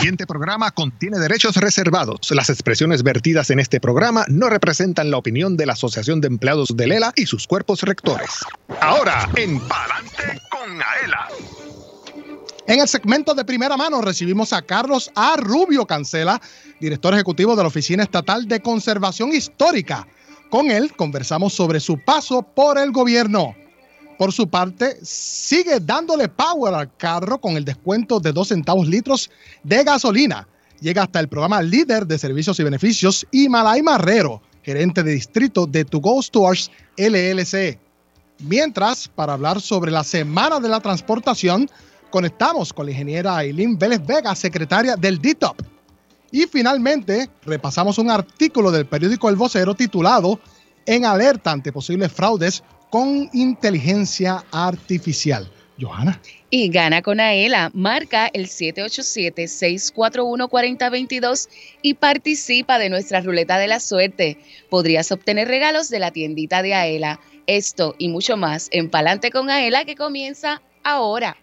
siguiente programa contiene derechos reservados. Las expresiones vertidas en este programa no representan la opinión de la Asociación de Empleados de Lela y sus cuerpos rectores. Ahora, en Palante con Aela. En el segmento de primera mano recibimos a Carlos A. Rubio Cancela, director ejecutivo de la Oficina Estatal de Conservación Histórica. Con él conversamos sobre su paso por el gobierno. Por su parte, sigue dándole power al carro con el descuento de 2 centavos litros de gasolina. Llega hasta el programa líder de servicios y beneficios y Malay Marrero, gerente de distrito de To Go Stores LLC. Mientras, para hablar sobre la Semana de la Transportación, conectamos con la ingeniera Aileen Vélez Vega, secretaria del DITOP. Y finalmente, repasamos un artículo del periódico El Vocero titulado En alerta ante posibles fraudes con inteligencia artificial. Johanna. Y gana con Aela. Marca el 787-641-4022 y participa de nuestra ruleta de la suerte. Podrías obtener regalos de la tiendita de Aela. Esto y mucho más en Palante con Aela que comienza ahora.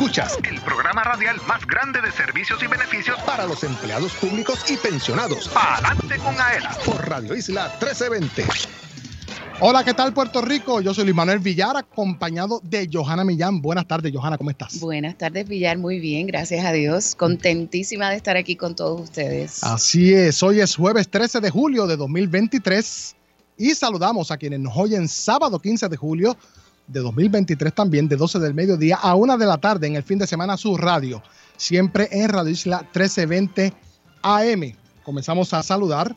Escuchas el programa radial más grande de servicios y beneficios para los empleados públicos y pensionados. Adelante con AELA por Radio Isla 1320. Hola, ¿qué tal Puerto Rico? Yo soy Luis Manuel Villar, acompañado de Johanna Millán. Buenas tardes, Johanna, ¿cómo estás? Buenas tardes, Villar, muy bien, gracias a Dios. Contentísima de estar aquí con todos ustedes. Así es, hoy es jueves 13 de julio de 2023 y saludamos a quienes nos oyen sábado 15 de julio de 2023 también, de 12 del mediodía a 1 de la tarde en el fin de semana su radio, siempre en Radio Isla 1320 AM. Comenzamos a saludar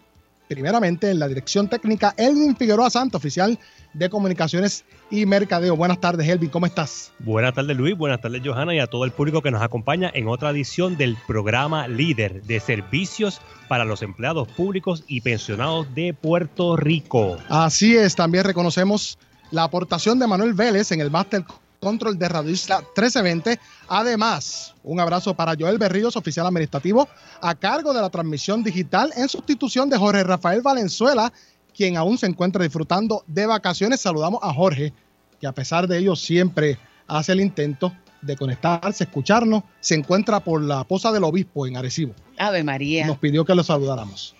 primeramente en la dirección técnica Elvin Figueroa Santo, oficial de comunicaciones y mercadeo. Buenas tardes, Elvin, ¿cómo estás? Buenas tardes, Luis. Buenas tardes, Johanna, y a todo el público que nos acompaña en otra edición del programa líder de servicios para los empleados públicos y pensionados de Puerto Rico. Así es, también reconocemos la aportación de Manuel Vélez en el Master Control de Radio Isla 1320. Además, un abrazo para Joel Berríos, oficial administrativo, a cargo de la transmisión digital en sustitución de Jorge Rafael Valenzuela, quien aún se encuentra disfrutando de vacaciones. Saludamos a Jorge, que a pesar de ello siempre hace el intento de conectarse, escucharnos. Se encuentra por la posa del obispo en Arecibo. Ave María. Nos pidió que lo saludáramos.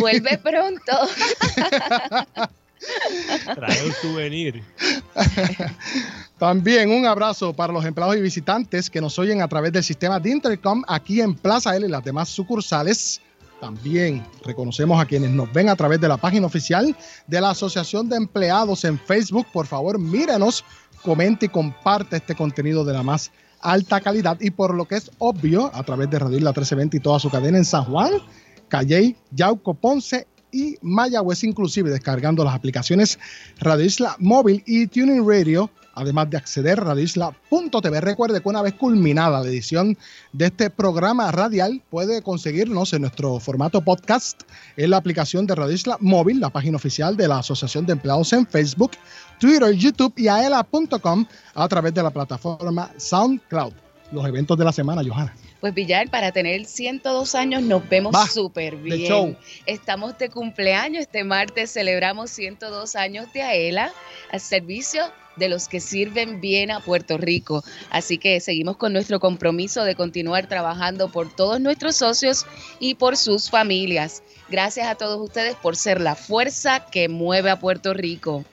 Vuelve pronto. Trae un souvenir. También un abrazo para los empleados y visitantes que nos oyen a través del sistema de Intercom aquí en Plaza L y las demás sucursales. También reconocemos a quienes nos ven a través de la página oficial de la Asociación de Empleados en Facebook. Por favor, mírenos, comente y comparte este contenido de la más alta calidad. Y por lo que es obvio, a través de Radio Isla 1320 y toda su cadena en San Juan, Calley, Yauco, Ponce y Mayagüez, inclusive descargando las aplicaciones Radio Isla Móvil y Tuning Radio, además de acceder a radioisla.tv. Recuerde que una vez culminada la edición de este programa radial, puede conseguirnos en nuestro formato podcast en la aplicación de Radio Isla Móvil, la página oficial de la Asociación de Empleados en Facebook, Twitter, YouTube y aela.com a través de la plataforma SoundCloud. Los eventos de la semana, Johanna. Pues Villar, para tener 102 años nos vemos súper bien. Estamos de cumpleaños, este martes celebramos 102 años de AELA al servicio de los que sirven bien a Puerto Rico. Así que seguimos con nuestro compromiso de continuar trabajando por todos nuestros socios y por sus familias. Gracias a todos ustedes por ser la fuerza que mueve a Puerto Rico.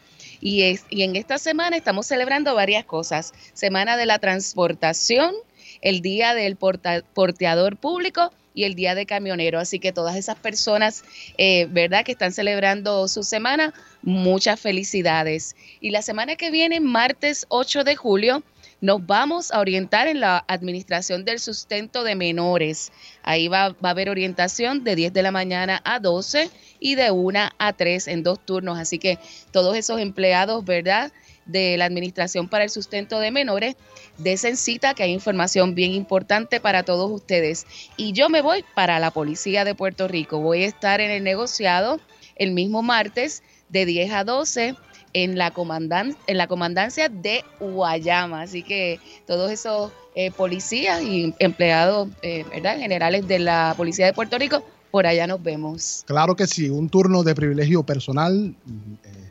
Y, es, y en esta semana estamos celebrando varias cosas. Semana de la Transportación, el Día del Porteador Público y el Día de Camionero. Así que todas esas personas, eh, ¿verdad?, que están celebrando su semana, muchas felicidades. Y la semana que viene, martes 8 de julio, nos vamos a orientar en la administración del sustento de menores. Ahí va, va, a haber orientación de 10 de la mañana a 12 y de 1 a 3 en dos turnos. Así que todos esos empleados, ¿verdad? De la Administración para el Sustento de Menores, de cita que hay información bien importante para todos ustedes. Y yo me voy para la Policía de Puerto Rico. Voy a estar en el negociado el mismo martes de 10 a 12 en la, comandan en la comandancia de Guayama. Así que todos esos eh, policías y empleados eh, ¿verdad? generales de la Policía de Puerto Rico, por allá nos vemos. Claro que sí, un turno de privilegio personal. Eh,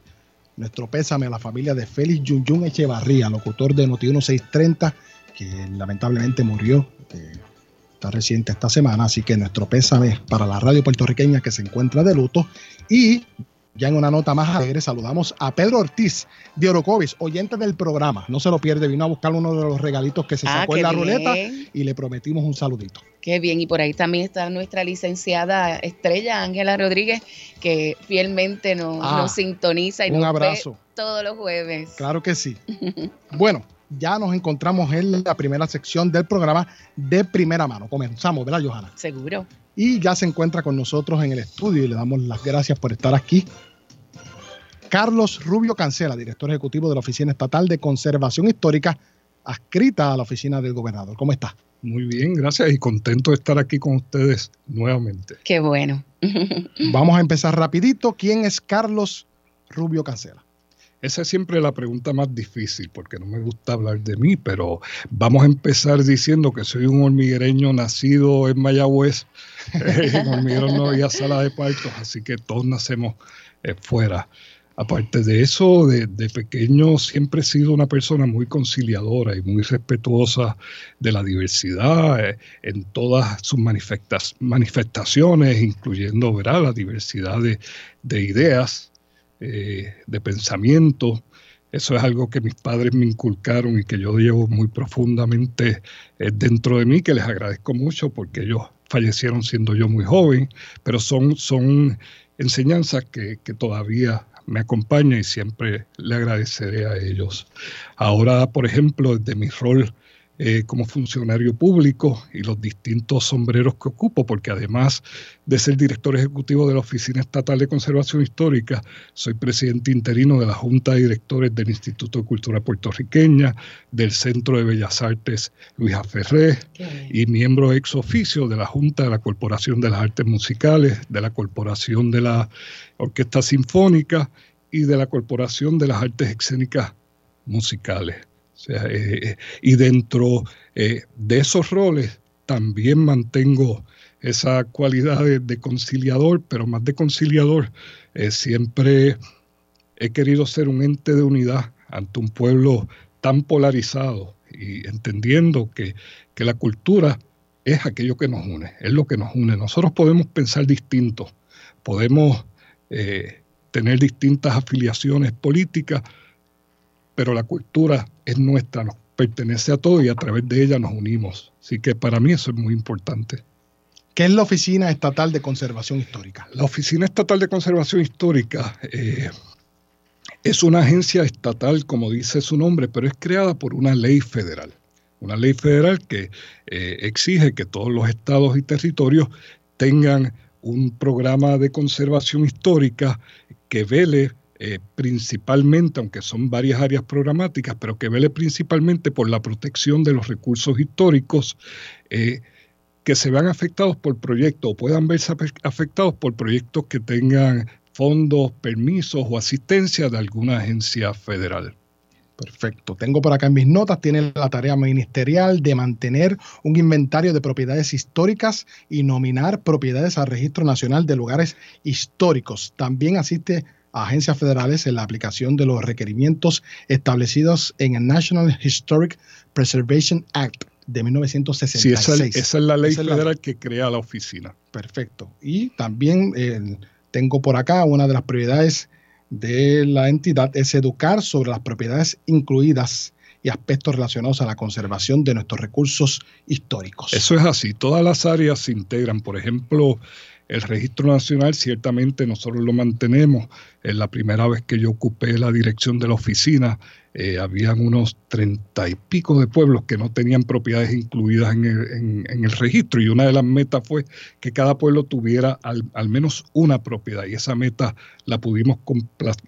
nuestro pésame a la familia de Félix Yunyun Echevarría, locutor de Noti 1630, que lamentablemente murió está reciente esta semana, así que nuestro pésame para la radio puertorriqueña que se encuentra de luto. Y ya en una nota más alegre saludamos a Pedro Ortiz de Orocovis, oyente del programa. No se lo pierde, vino a buscar uno de los regalitos que se ah, sacó en la ruleta y le prometimos un saludito. Qué bien, y por ahí también está nuestra licenciada estrella Ángela Rodríguez, que fielmente nos, ah, sintoniza y un nos abrazo. Ve todos los jueves. Claro que sí. bueno, ya nos encontramos en la primera sección del programa de primera mano. Comenzamos, ¿verdad, Johanna? Seguro. Y ya se encuentra con nosotros en el estudio y le damos las gracias por estar aquí. Carlos Rubio Cancela, director ejecutivo de la Oficina Estatal de Conservación Histórica, adscrita a la oficina del gobernador. ¿Cómo está? Muy bien, gracias y contento de estar aquí con ustedes nuevamente. Qué bueno. Vamos a empezar rapidito. ¿Quién es Carlos Rubio Cancela? Esa es siempre la pregunta más difícil porque no me gusta hablar de mí, pero vamos a empezar diciendo que soy un hormiguereño nacido en Mayagüez. en hormiguero no había sala de partos, así que todos nacemos eh, fuera. Aparte de eso, de, pequeño siempre he sido una persona muy conciliadora y muy respetuosa de la diversidad eh, en todas sus manifestaciones, incluyendo ¿verdad? la diversidad de, de ideas eh, de pensamiento. Eso es algo que mis padres me inculcaron y que yo llevo muy profundamente eh, dentro de mí, que les agradezco mucho porque ellos fallecieron siendo yo muy joven, pero son, son enseñanzas que, que todavía me acompañan y siempre le agradeceré a ellos. Ahora, por ejemplo, desde mi rol eh, como funcionario público y los distintos sombreros que ocupo, porque además de ser director ejecutivo de la Oficina Estatal de Conservación Histórica, soy presidente interino de la Junta de Directores del Instituto de Cultura Puertorriqueña, del Centro de Bellas Artes Luisa Ferré y miembro ex oficio de la Junta de la Corporación de las Artes Musicales, de la Corporación de la Orquesta Sinfónica y de la Corporación de las Artes Escénicas Musicales. Eh, y dentro eh, de esos roles también mantengo esa cualidad de, conciliador, pero más de conciliador, eh, siempre he querido ser un ente de unidad ante un pueblo tan polarizado y entendiendo que, que la cultura es aquello que nos une, es lo que nos une. Nosotros podemos pensar distinto, podemos tener distintas afiliaciones políticas, pero la cultura es nuestra, nos pertenece a todos y a través de ella nos unimos. Así que para mí eso es muy importante. ¿Qué es la Oficina Estatal de Conservación Histórica? La Oficina Estatal de Conservación Histórica eh, es una agencia estatal, como dice su nombre, pero es creada por una ley federal. Una ley federal que eh, exige que todos los estados y territorios tengan un programa de conservación histórica que vele eh, principalmente, aunque son varias áreas programáticas, pero que vele principalmente por la protección de los recursos históricos eh, que se vean afectados por proyectos o puedan verse afectados por proyectos que tengan fondos, permisos o asistencia de alguna agencia federal. Perfecto. Tengo por acá en mis notas, tiene la tarea ministerial de mantener un inventario de propiedades históricas y nominar propiedades al Registro Nacional de Lugares Históricos. También asiste agencias federales en la aplicación de los requerimientos establecidos en el National Historic Preservation Act de 1966. Sí, esa, es la ley federal que crea la oficina. Perfecto. Y también eh, tengo por acá una de las prioridades de la entidad es educar sobre las propiedades incluidas y aspectos relacionados a la conservación de nuestros recursos históricos. Eso es así, todas las áreas se integran. Por ejemplo, el registro nacional ciertamente nosotros lo mantenemos. En la primera vez que yo ocupé la dirección de la oficina, eh, habían unos treinta y pico de pueblos que no tenían propiedades incluidas en el, registro. Y una de las metas fue que cada pueblo tuviera al, menos una propiedad. Y esa meta la pudimos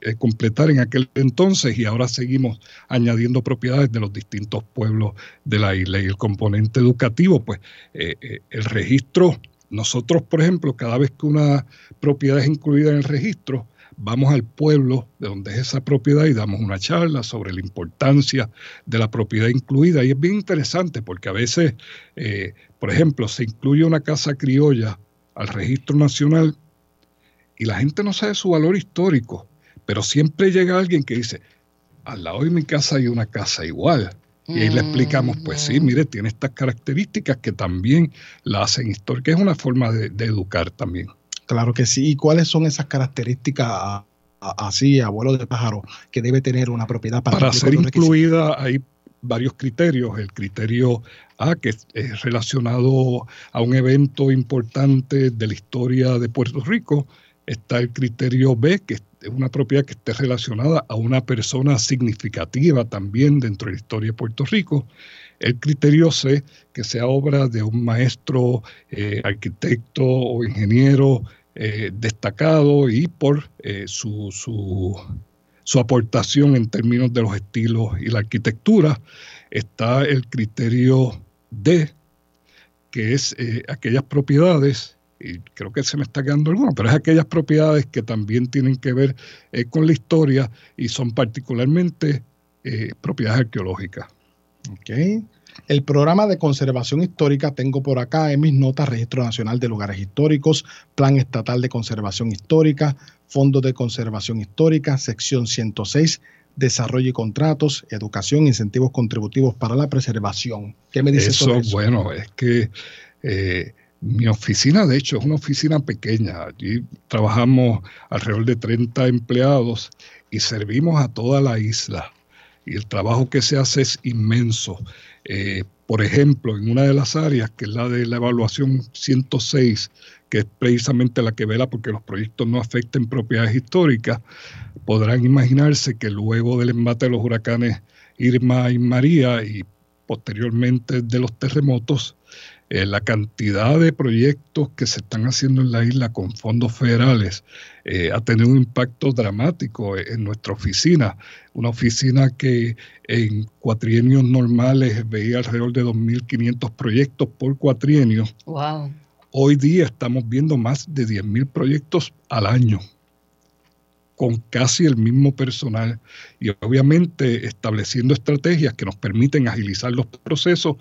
eh, completar en aquel entonces y ahora seguimos añadiendo propiedades de los distintos pueblos de la isla. Y el componente educativo, pues eh, el registro nosotros, por ejemplo, cada vez que una propiedad es incluida en el registro, vamos al pueblo de donde es esa propiedad y damos una charla sobre la importancia de la propiedad incluida. Y es bien interesante porque a veces, eh, por ejemplo, se incluye una casa criolla al registro nacional y la gente no sabe su valor histórico, pero siempre llega alguien que dice, al lado de mi casa hay una casa igual. Y ahí le explicamos, pues sí, mire, tiene estas características que también la hacen histórica. Es una forma de, educar también. Claro que sí. ¿Y cuáles son esas características así, abuelo de pájaro, que debe tener una propiedad para, para ser incluida? Hay varios criterios. El criterio A, que es relacionado a un evento importante de la historia de Puerto Rico. Está el criterio B, que es una propiedad que esté relacionada a una persona significativa también dentro de la historia de Puerto Rico. El criterio C, que sea obra de un maestro, eh, arquitecto o ingeniero eh, destacado y por eh, su, su, su, aportación en términos de los estilos y la arquitectura. Está el criterio D, que es aquellas propiedades y creo que se me está quedando alguno, pero es aquellas propiedades que también tienen que ver eh, con la historia y son particularmente eh, propiedades arqueológicas. Ok. El programa de conservación histórica tengo por acá en mis notas Registro Nacional de Lugares Históricos, Plan Estatal de Conservación Histórica, Fondo de Conservación Histórica, sección 106, Desarrollo y Contratos, Educación, Incentivos Contributivos para la Preservación. ¿Qué me dice eso? eso? Bueno, es que eh, mi oficina, de hecho, es una oficina pequeña. Allí trabajamos alrededor de 30 empleados y servimos a toda la isla. Y el trabajo que se hace es inmenso. Eh, por ejemplo, en una de las áreas, que es la de la evaluación 106, que es precisamente la que vela porque los proyectos no afecten propiedades históricas, podrán imaginarse que luego del embate de los huracanes Irma y María y posteriormente de los terremotos, eh, la cantidad de proyectos que se están haciendo en la isla con fondos federales eh, ha tenido un impacto dramático en nuestra oficina. Una oficina que en cuatrienios normales veía alrededor de 2.500 proyectos por cuatrienio. Wow. Hoy día estamos viendo más de 10.000 proyectos al año con casi el mismo personal y obviamente estableciendo estrategias que nos permiten agilizar los procesos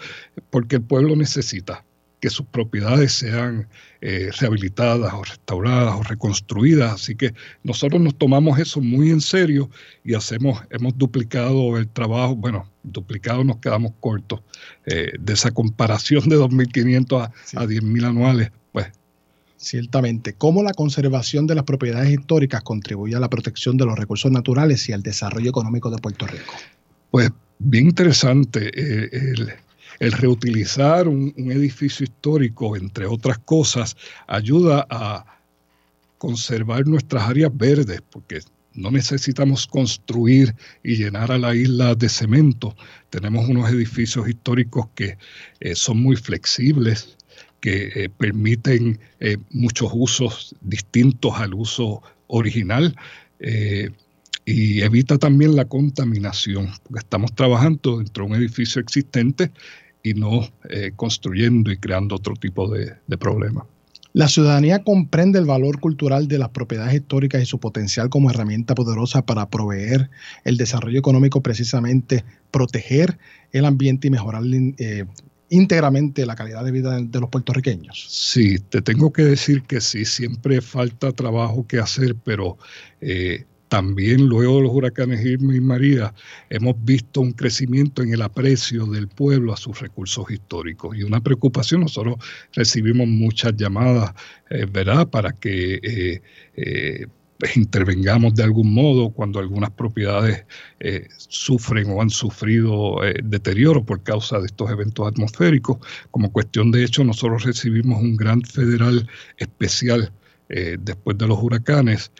porque el pueblo necesita que sus propiedades sean eh, rehabilitadas o restauradas o reconstruidas. Así que nosotros nos tomamos eso muy en serio y hacemos, hemos duplicado el trabajo, bueno, duplicado nos quedamos cortos eh, de esa comparación de 2.500 a, a 10.000 anuales, Ciertamente, ¿cómo la conservación de las propiedades históricas contribuye a la protección de los recursos naturales y al desarrollo económico de Puerto Rico? Pues bien interesante. Eh, el, reutilizar un, edificio histórico, entre otras cosas, ayuda a conservar nuestras áreas verdes, porque no necesitamos construir y llenar a la isla de cemento. Tenemos unos edificios históricos que eh, son muy flexibles, que eh, permiten eh, muchos usos distintos al uso original eh, y evita también la contaminación, porque estamos trabajando dentro de un edificio existente y no construyendo y creando otro tipo de, problemas. La ciudadanía comprende el valor cultural de las propiedades históricas y su potencial como herramienta poderosa para proveer el desarrollo económico, precisamente proteger el ambiente y mejorar íntegramente la calidad de vida de, los puertorriqueños. Sí, te tengo que decir que sí, siempre falta trabajo que hacer, pero eh, también luego de los huracanes Irma y María hemos visto un crecimiento en el aprecio del pueblo a sus recursos históricos y una preocupación. Nosotros recibimos muchas llamadas, eh, ¿verdad?, para que eh, pues, intervengamos de algún modo cuando algunas propiedades eh, sufren o han sufrido eh, deterioro por causa de estos eventos atmosféricos. Como cuestión de hecho, nosotros recibimos un gran federal especial eh, después de los huracanes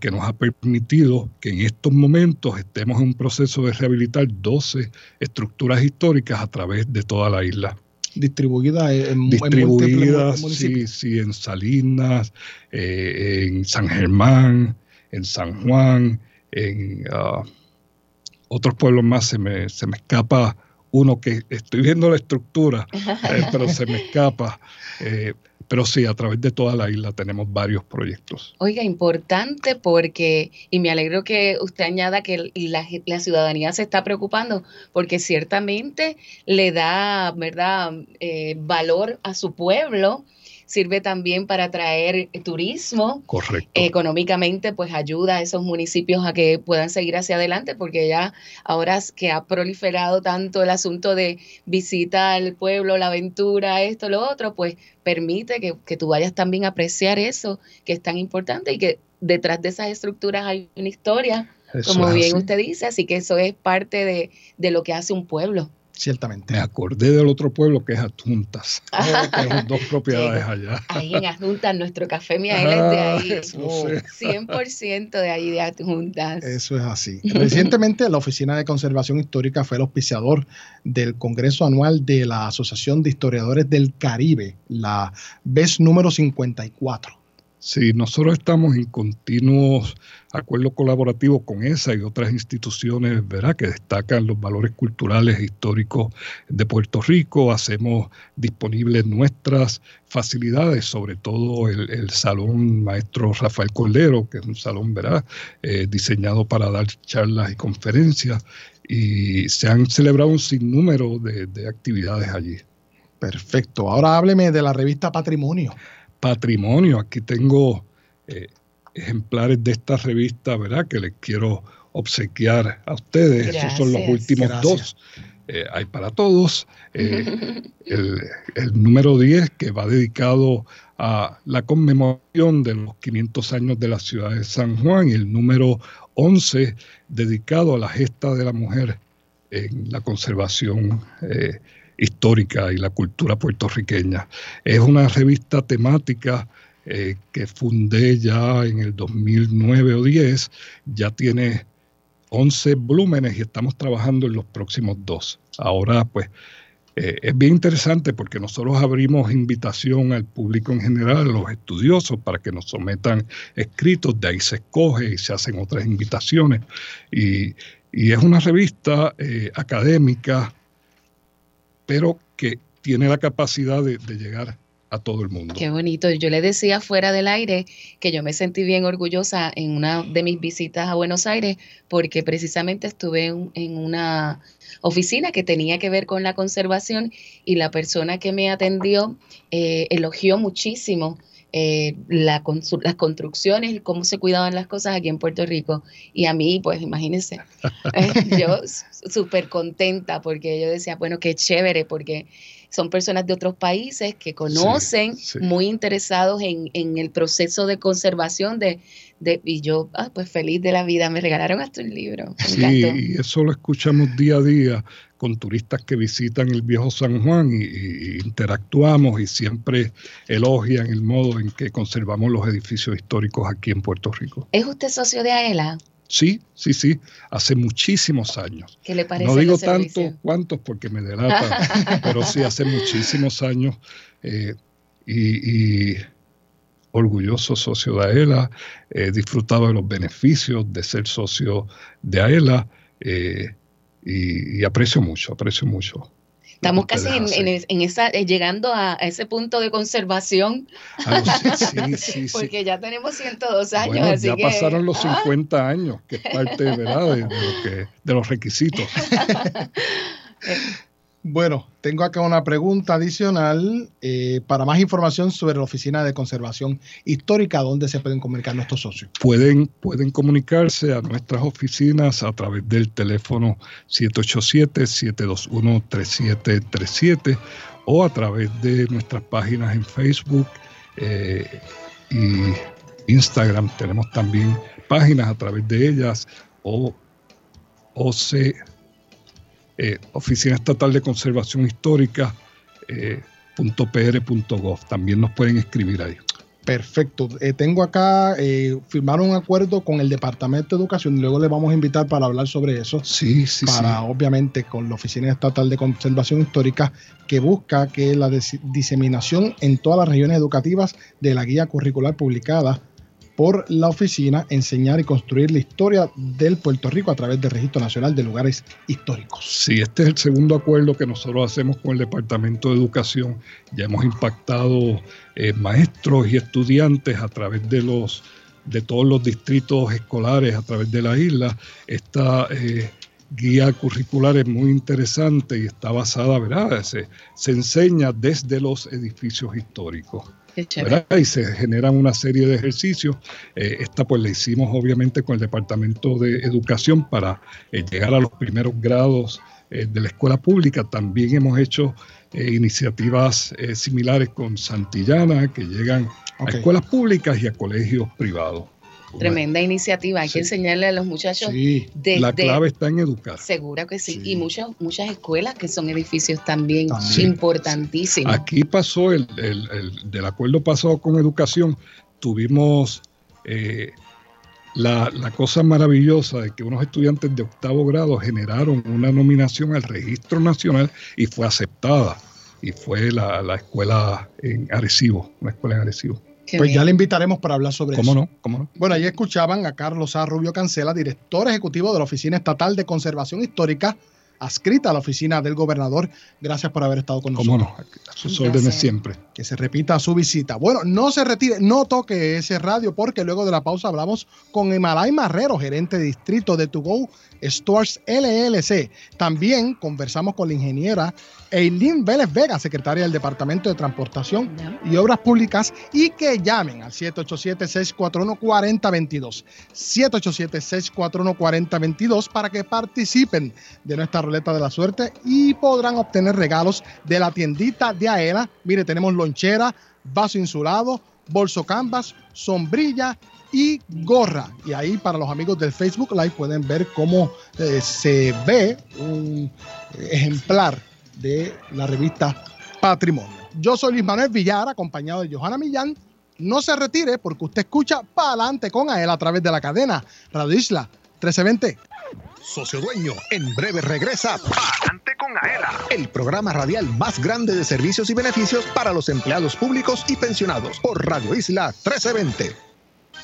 que nos ha permitido que en estos momentos estemos en un proceso de rehabilitar 12 estructuras históricas a través de toda la isla distribuida en, distribuidas, sí, sí, en Salinas, eh, en San Germán, en San Juan, en ah, otros pueblos más, se me, se me escapa uno que estoy viendo la estructura, eh, pero se me escapa. Pero sí, a través de toda la isla tenemos varios proyectos. Oiga, importante porque, y me alegro que usted añada que la, la ciudadanía se está preocupando, porque ciertamente le da, ¿verdad?, eh, valor a su pueblo sirve también para atraer turismo. Correcto. Económicamente, pues ayuda a esos municipios a que puedan seguir hacia adelante, porque ya ahora que ha proliferado tanto el asunto de visita al pueblo, la aventura, esto, lo otro, pues permite que, que tú vayas también a apreciar eso que es tan importante y que detrás de esas estructuras hay una historia, como bien usted dice, así que eso es parte de, de lo que hace un pueblo. Ciertamente. Me acordé del otro pueblo que es Adjuntas. Tenemos dos propiedades allá. Ahí en Adjuntas, nuestro café Miaela es de ahí. 100% de ahí de Adjuntas. Eso es así. Recientemente la Oficina de Conservación Histórica fue el auspiciador del Congreso Anual de la Asociación de Historiadores del Caribe, la BES número 54. Sí, nosotros estamos en continuos acuerdos colaborativos con esa y otras instituciones ¿verdad? que destacan los valores culturales e históricos de Puerto Rico. Hacemos disponibles nuestras facilidades, sobre todo el, Salón Maestro Rafael Cordero, que es un salón ¿verdad? Eh, diseñado para dar charlas y conferencias. Y se han celebrado un sinnúmero de, de actividades allí. Perfecto. Ahora hábleme de la revista Patrimonio patrimonio. Aquí tengo eh, ejemplares de esta revista, ¿verdad? Que les quiero obsequiar a ustedes. Estos son los últimos dos. Eh, hay para todos. Eh, el, el, número 10, que va dedicado a la conmemoración de los 500 años de la ciudad de San Juan, y el número 11, dedicado a la gesta de la mujer en la conservación histórica y la cultura puertorriqueña. Es una revista temática eh, que fundé ya en el 2009 o 10, ya tiene 11 volúmenes y estamos trabajando en los próximos dos. Ahora, pues, eh, es bien interesante porque nosotros abrimos invitación al público en general, a los estudiosos, para que nos sometan escritos, de ahí se escoge y se hacen otras invitaciones. Y, es una revista eh, académica pero que tiene la capacidad de, llegar a todo el mundo. Qué bonito. Yo le decía fuera del aire que yo me sentí bien orgullosa en una de mis visitas a Buenos Aires porque precisamente estuve en, una oficina que tenía que ver con la conservación y la persona que me atendió eh, elogió muchísimo eh, la, las construcciones, cómo se cuidaban las cosas aquí en Puerto Rico. Y a mí, pues imagínense, eh, yo súper contenta porque yo decía, bueno, qué chévere, porque son personas de otros países que conocen, muy interesados en, en, el proceso de conservación de, de y yo, ah, pues feliz de la vida, me regalaron hasta un libro. sí, y eso lo escuchamos día a día con turistas que visitan el viejo San Juan y, interactuamos y siempre elogian el modo en que conservamos los edificios históricos aquí en Puerto Rico. ¿Es usted socio de AELA? Sí, sí, sí, hace muchísimos años. ¿Qué le parece? No digo tanto cuántos porque me delata, pero sí, hace muchísimos años eh, y, orgulloso socio de AELA, he disfrutado de los beneficios de ser socio de AELA. Eh, y, aprecio mucho, aprecio mucho. Estamos casi en, esa, eh, llegando a, ese punto de conservación. Ah, sí, sí, Porque ya tenemos 102 años. ya pasaron los 50 ah. años, que es parte ¿verdad? De, de, de los requisitos. Bueno, tengo acá una pregunta adicional. Eh, para más información sobre la Oficina de Conservación Histórica, ¿dónde se pueden comunicar nuestros socios? Pueden, pueden comunicarse a nuestras oficinas a través del teléfono 787-721-3737 o a través de nuestras páginas en Facebook eh, y Instagram. Tenemos también páginas a través de ellas o OC eh, Oficina Estatal de Conservación Histórica. Eh, .pr.gov. También nos pueden escribir ahí. Perfecto. Eh, tengo acá, eh, firmaron un acuerdo con el Departamento de Educación luego le vamos a invitar para hablar sobre eso. Sí, sí, para, obviamente, con la Oficina Estatal de Conservación Histórica, que busca que la diseminación en todas las regiones educativas de la guía curricular publicada por la oficina enseñar y construir la historia del Puerto Rico a través del Registro Nacional de Lugares Históricos. Sí, este es el segundo acuerdo que nosotros hacemos con el Departamento de Educación. Ya hemos impactado eh, maestros y estudiantes a través de los de todos los distritos escolares a través de la isla. Esta eh, guía curricular es muy interesante y está basada, ¿verdad? Se, se enseña desde los edificios históricos. Y se generan una serie de ejercicios. Eh, esta pues la hicimos obviamente con el Departamento de Educación para eh, llegar a los primeros grados eh, de la escuela pública. También hemos hecho iniciativas similares con Santillana que llegan a escuelas públicas y a colegios privados. Tremenda iniciativa, hay que enseñarle a los muchachos. Sí, la clave está en educar. Seguro que sí. Y muchas, muchas escuelas que son edificios también, importantísimos. Aquí pasó el, del acuerdo pasado con educación, tuvimos eh, la, cosa maravillosa de que unos estudiantes de octavo grado generaron una nominación al registro nacional y fue aceptada. Y fue la, la escuela en Arecibo, una escuela en Arecibo pues ya le invitaremos para hablar sobre eso. No? ¿Cómo no? Bueno, ahí escuchaban a Carlos A. Rubio Cancela, director ejecutivo de la Oficina Estatal de Conservación Histórica, adscrita a la oficina del gobernador. Gracias por haber estado con nosotros. ¿Cómo no? A sus órdenes siempre. Que se repita su visita. Bueno, no se retire, no toque ese radio porque luego de la pausa hablamos con Emalay Marrero, gerente de distrito de To Go Stores LLC. También conversamos con la ingeniera Eileen Vélez Vega, secretaria del Departamento de Transportación y Obras Públicas, y que llamen al 787-641-4022. 787-641-4022 para que participen de nuestra ruleta de la suerte y podrán obtener regalos de la tiendita de Aela. Mire, tenemos lonchera, vaso insulado, bolso canvas, sombrilla y gorra. Y ahí para los amigos del Facebook Live pueden ver cómo eh, se ve un ejemplar de la revista Patrimonio. Yo soy Luis Manuel Villar, acompañado de Johanna Millán. No se retire porque usted escucha para adelante con él a través de la cadena Radio Isla 1320. Socio Dueño, en breve regresa Palante con Aela, el programa radial más grande de servicios y beneficios para los empleados públicos y pensionados por Radio Isla 1320.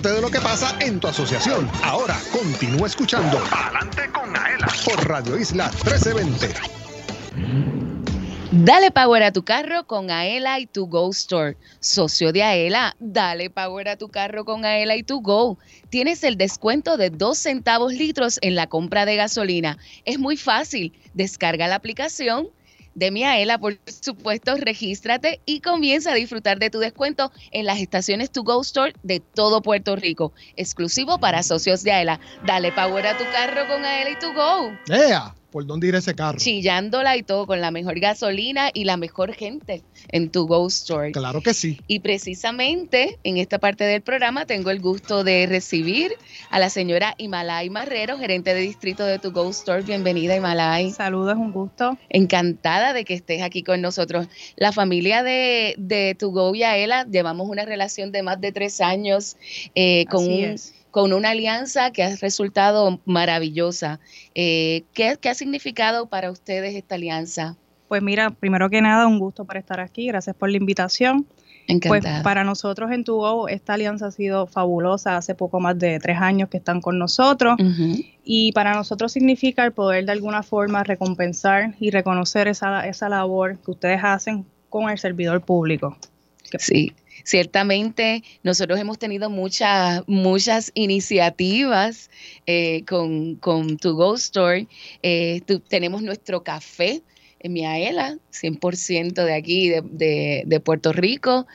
Entérate de lo que pasa en tu asociación. Ahora continúa escuchando Adelante con Aela por Radio Isla 1320. Dale power a tu carro con Aela y tu Go Store. Socio de Aela, dale power a tu carro con Aela y tu Go. Tienes el descuento de 2 centavos litros en la compra de gasolina. Es muy fácil. Descarga la aplicación de mi Aela, por supuesto, regístrate y comienza a disfrutar de tu descuento en las estaciones To Go Store de todo Puerto Rico, exclusivo para socios de Aela. Dale power a tu carro con Aela y To Go. ¿Por dónde irá ese carro? Chillándola y todo con la mejor gasolina y la mejor gente en tu Go Store. Claro que sí. Y precisamente en esta parte del programa tengo el gusto de recibir a la señora Imalay Marrero, gerente de distrito de tu Go Store. Bienvenida, Imalay. Saludos, un gusto. Encantada de que estés aquí con nosotros. La familia de, de tu Go y Aela llevamos una relación de más de tres años eh, con Así un es. Con una alianza que ha resultado maravillosa. Eh, ¿qué, qué ha significado para ustedes esta alianza? Pues mira, primero que nada, un gusto por estar aquí. Gracias por la invitación. Pues Encantada. para nosotros en Tugo, esta alianza ha sido fabulosa. Hace poco más de tres años que están con nosotros. Y para nosotros significa el poder de alguna forma recompensar y reconocer esa, esa labor que ustedes hacen con el servidor público. Sí, ciertamente nosotros hemos tenido muchas, muchas iniciativas eh, con, con Tu Go Store. Eh, tenemos nuestro café en Miaela, 100% de aquí, de, de- de Puerto Rico.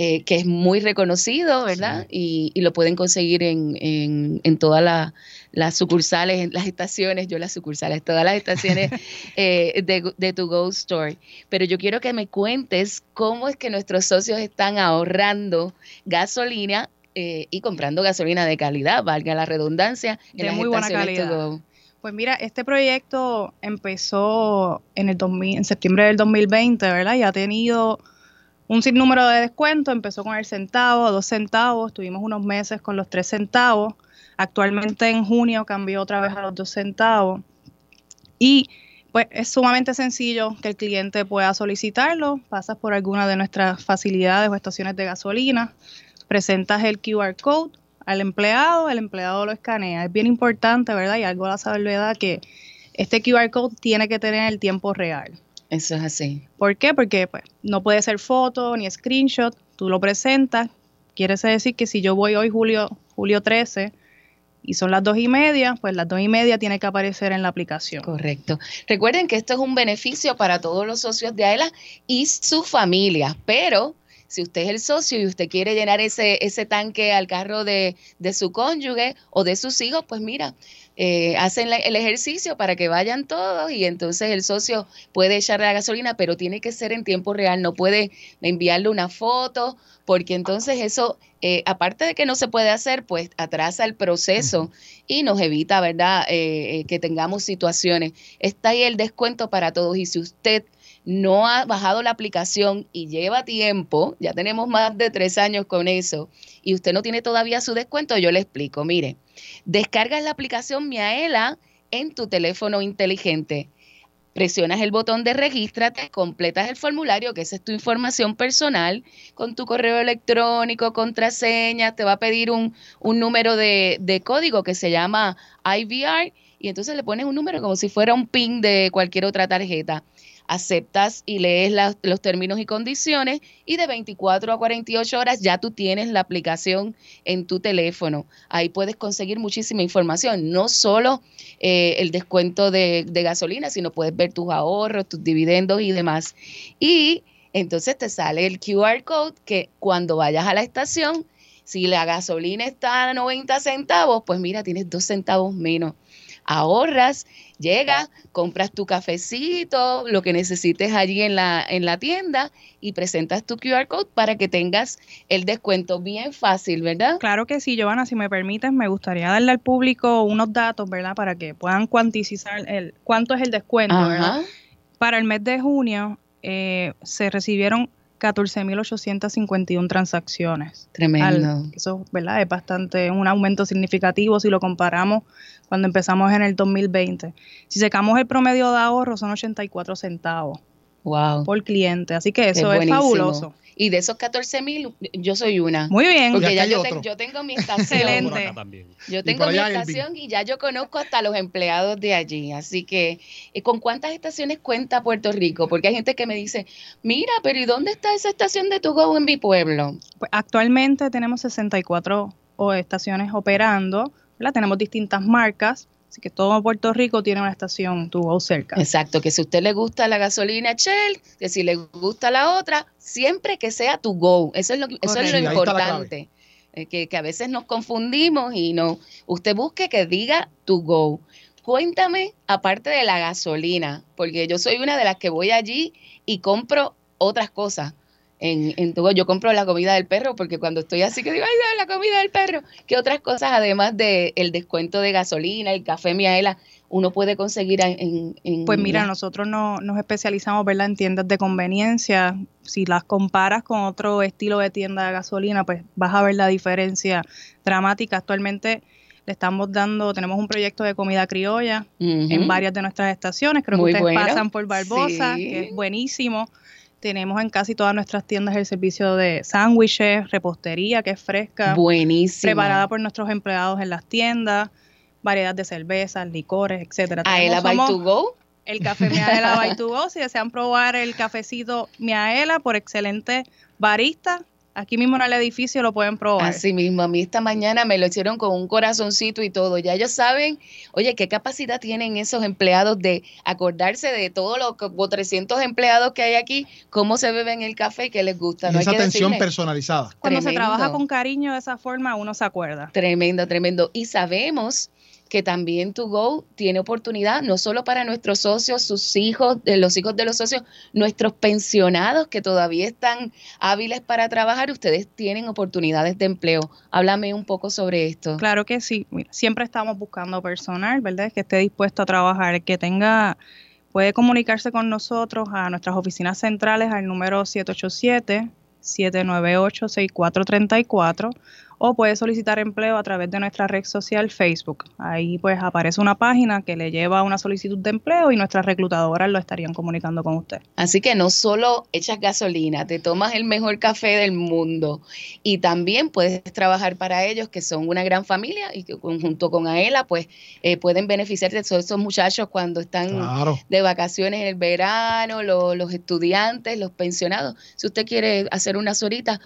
Eh, que es muy reconocido, ¿verdad? Y, y lo pueden conseguir en, en, en todas la- las sucursales, en las estaciones, yo las sucursales, todas las estaciones eh, de, de tu Go Store. Pero yo quiero que me cuentes cómo es que nuestros socios están ahorrando gasolina eh, y comprando gasolina de calidad, valga la redundancia, en De las muy buena calidad. Go. Pues mira, este proyecto empezó en el 2000, en septiembre del 2020, ¿verdad? Y ha tenido un sinnúmero de descuentos. Empezó con el centavo, dos centavos, tuvimos unos meses con los tres centavos. Actualmente en junio cambió otra vez a los dos centavos. Y pues es sumamente sencillo que el cliente pueda solicitarlo. Pasas por alguna de nuestras facilidades o estaciones de gasolina, presentas el QR code al empleado, el empleado lo escanea. Es bien importante, ¿verdad? Y algo a la salvedad que este QR code tiene que tener el tiempo real. Eso es así. ¿Por qué? Porque pues, no puede ser foto ni screenshot, tú lo presentas. Quiere decir que si yo voy hoy julio, julio 13 y son las dos y media, pues las dos y media tiene que aparecer en la aplicación. Correcto. Recuerden que esto es un beneficio para todos los socios de AELA y su familia, pero si usted es el socio y usted quiere llenar ese, ese tanque al carro de, de su cónyuge o de sus hijos, pues mira, eh, hacen la- el ejercicio para que vayan todos y entonces el socio puede echarle la gasolina, pero tiene que ser en tiempo real, no puede enviarle una foto, porque entonces eso, eh, aparte de que no se puede hacer, pues atrasa el proceso y nos evita, ¿verdad?, eh, eh, que tengamos situaciones. Está ahí el descuento para todos y si usted no ha bajado la aplicación y lleva tiempo, ya tenemos más de tres años con eso, y usted no tiene todavía su descuento, yo le explico. Mire, descargas la aplicación Miaela en tu teléfono inteligente. Presionas el botón de regístrate, completas el formulario, que esa es tu información personal, con tu correo electrónico, contraseña, te va a pedir un, número de, de código que se llama IVR y entonces le pones un número como si fuera un PIN de cualquier otra tarjeta. Aceptas y lees los términos y condiciones y de 24 a 48 horas ya tú tienes la aplicación en tu teléfono. Ahí puedes conseguir muchísima información, no solo eh, el descuento de, de gasolina, sino puedes ver tus ahorros, tus dividendos y demás. Y entonces te sale el QR code que cuando vayas a la estación, si la gasolina está a 90 centavos, pues mira, tienes dos centavos menos. Ahorras, llegas, compras tu cafecito, lo que necesites allí en la, en la tienda y presentas tu QR code para que tengas el descuento bien fácil, ¿verdad? Claro que sí, Giovanna, si me permites, me gustaría darle al público unos datos, ¿verdad? Para que puedan cuantizar el, cuánto es el descuento, ¿verdad? Para el mes de junio eh, se recibieron 14.851 transacciones. Tremendo. eso, ¿verdad? Es bastante, un aumento significativo si lo comparamos cuando empezamos en el 2020. Si sacamos el promedio de ahorro son 84 centavos. Wow. Por cliente. Así que eso es fabuloso. Y de esos 14 mil, yo soy una. Muy bien. Porque ya yo, yo, tengo mi estación. Yo tengo mi estación y ya yo conozco hasta los empleados de allí. Así que, eh, ¿con cuántas estaciones cuenta Puerto Rico? Porque hay gente que me dice, mira, pero ¿y dónde está esa estación de tu Go en mi pueblo? Pues actualmente tenemos 64 estaciones operando. ¿verdad? Tenemos distintas marcas Así que todo Puerto Rico tiene una estación tu cerca. Exacto, que si a usted le gusta la gasolina Shell, que si le gusta la otra, siempre que sea tu go. Eso es lo, eso es lo importante. Eh, que, que, a veces nos confundimos y no. Usted busque que diga tu go. Cuéntame, aparte de la gasolina, porque yo soy una de las que voy allí y compro otras cosas en, en yo compro la comida del perro porque cuando estoy así que digo, ay, la comida del perro, ¿qué otras cosas además del el descuento de gasolina, el café Miaela, uno puede conseguir en... pues mira, nosotros no, nos especializamos ¿verdad? en tiendas de conveniencia. Si las comparas con otro estilo de tienda de gasolina, pues vas a ver la diferencia dramática. Actualmente le estamos dando, tenemos un proyecto de comida criolla en varias de nuestras estaciones. Creo que ustedes pasan por Barbosa, que es buenísimo. Tenemos en casi todas nuestras tiendas el servicio de sándwiches, repostería que es fresca. Buenísimo. Preparada por nuestros empleados en las tiendas, variedad de cervezas, licores, etcétera. Aela by to go. El café Miaela by to go. Si desean probar el cafecito Miaela por excelente barista, Aquí mismo en el edificio lo pueden probar. Así mismo, a mí esta mañana me lo hicieron con un corazoncito y todo. Ya ellos saben, oye, qué capacidad tienen esos empleados de acordarse de todos los 300 empleados que hay aquí, cómo se beben el café y qué les gusta. esa atención personalizada. Cuando se trabaja con cariño de esa forma, uno se acuerda. Tremendo, tremendo. Y sabemos que también To Go tiene oportunidad no solo para nuestros socios, sus hijos, de los hijos de los socios, nuestros pensionados que todavía están hábiles para trabajar, ustedes tienen oportunidades de empleo. Háblame un poco sobre esto. Claro que sí. siempre estamos buscando personal, ¿verdad? Que esté dispuesto a trabajar, que tenga puede comunicarse con nosotros a nuestras oficinas centrales al número 787 798 6434 o puede solicitar empleo a través de nuestra red social Facebook. Ahí pues aparece una página que le lleva a una solicitud de empleo y nuestras reclutadoras lo estarían comunicando con usted. Así que no solo echas gasolina, te tomas el mejor café del mundo y también puedes trabajar para ellos que son una gran familia y que junto con Aela pues eh, pueden beneficiarse de todos esos muchachos cuando están de vacaciones en el verano, los, estudiantes, los pensionados. Si usted quiere hacer unas horitas,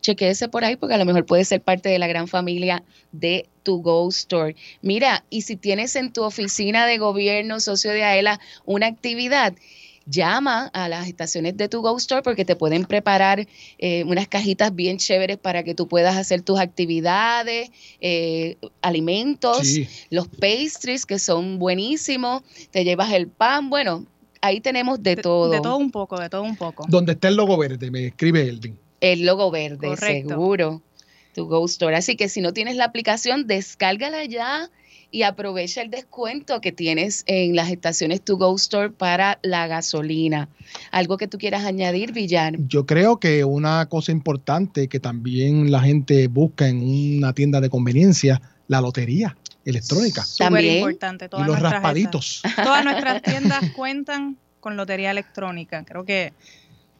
chequeese por ahí porque a lo mejor puede ser parte de la gran familia de tu Go Store. Mira, y si tienes en tu oficina de gobierno, socio de AELA, una actividad, llama a las estaciones de tu Go Store porque te pueden preparar eh, unas cajitas bien chéveres para que tú puedas hacer tus actividades, eh, alimentos, los pastries que son buenísimos, te llevas el pan, bueno, ahí tenemos de, todo. De todo un poco, de todo un poco. Donde está el logo verde, me escribe Elvin. El logo verde, seguro. Tu Go Store. Así que si no tienes la aplicación, descárgala ya y aprovecha el descuento que tienes en las estaciones To Go Store para la gasolina. ¿Algo que tú quieras añadir, Villar? Yo creo que una cosa importante que también la gente busca en una tienda de conveniencia, la lotería electrónica. También importante. y los raspaditos. Todas nuestras tiendas cuentan con lotería electrónica. Creo que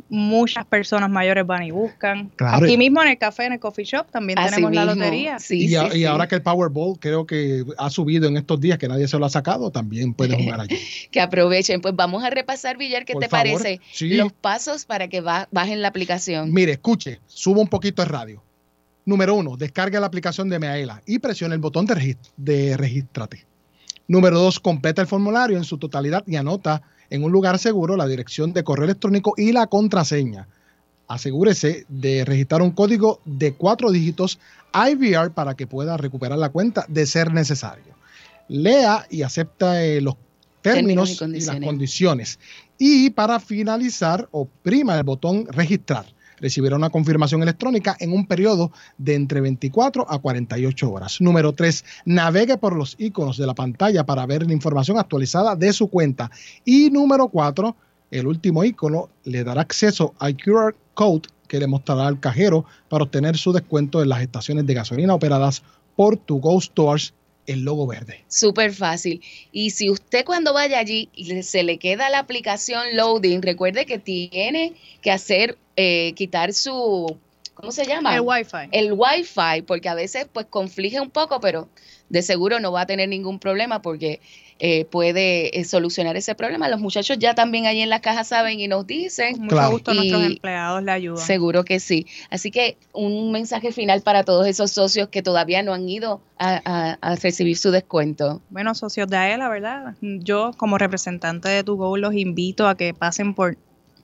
muchas personas mayores van y buscan. Aquí mismo en el café, en el coffee shop, también tenemos la lotería. y, ahora que el Powerball creo que ha subido en estos días, que nadie se lo ha sacado, también pueden jugar allí. que aprovechen. Pues vamos a repasar, Villar, ¿qué te parece? Los pasos para que bajen la aplicación. Mire, escuche, subo un poquito el radio. Número uno, descarga la aplicación de Meaela y presione el botón de, de regístrate. Número dos, completa el formulario en su totalidad y anota en un lugar seguro la dirección de correo electrónico y la contraseña. Asegúrese de registrar un código de cuatro dígitos IVR para que pueda recuperar la cuenta de ser necesario. Lea y acepta eh, los términos, y, y, las condiciones. Y para finalizar, oprima el botón registrar recibirá una confirmación electrónica en un periodo de entre 24 a 48 horas. Número 3. Navegue por los iconos de la pantalla para ver la información actualizada de su cuenta. Y número 4. El último icono le dará acceso al QR code que le mostrará al cajero para obtener su descuento en las estaciones de gasolina operadas por To Go Stores el logo verde. Súper fácil. Y si usted cuando vaya allí se le queda la aplicación loading, recuerde que tiene que hacer, eh, quitar su, ¿cómo se llama? El Wi-Fi. El Wi-Fi, porque a veces pues conflige un poco, pero de seguro no va a tener ningún problema porque eh, puede eh, solucionar ese problema. Los muchachos ya también ahí en la caja saben y nos dicen. Mucho gusto nuestros empleados le ayudan. Seguro que sí. Así que un mensaje final para todos esos socios que todavía no han ido a, recibir su descuento. Bueno, socios de AELA, ¿verdad? Yo como representante de Tu los invito a que pasen por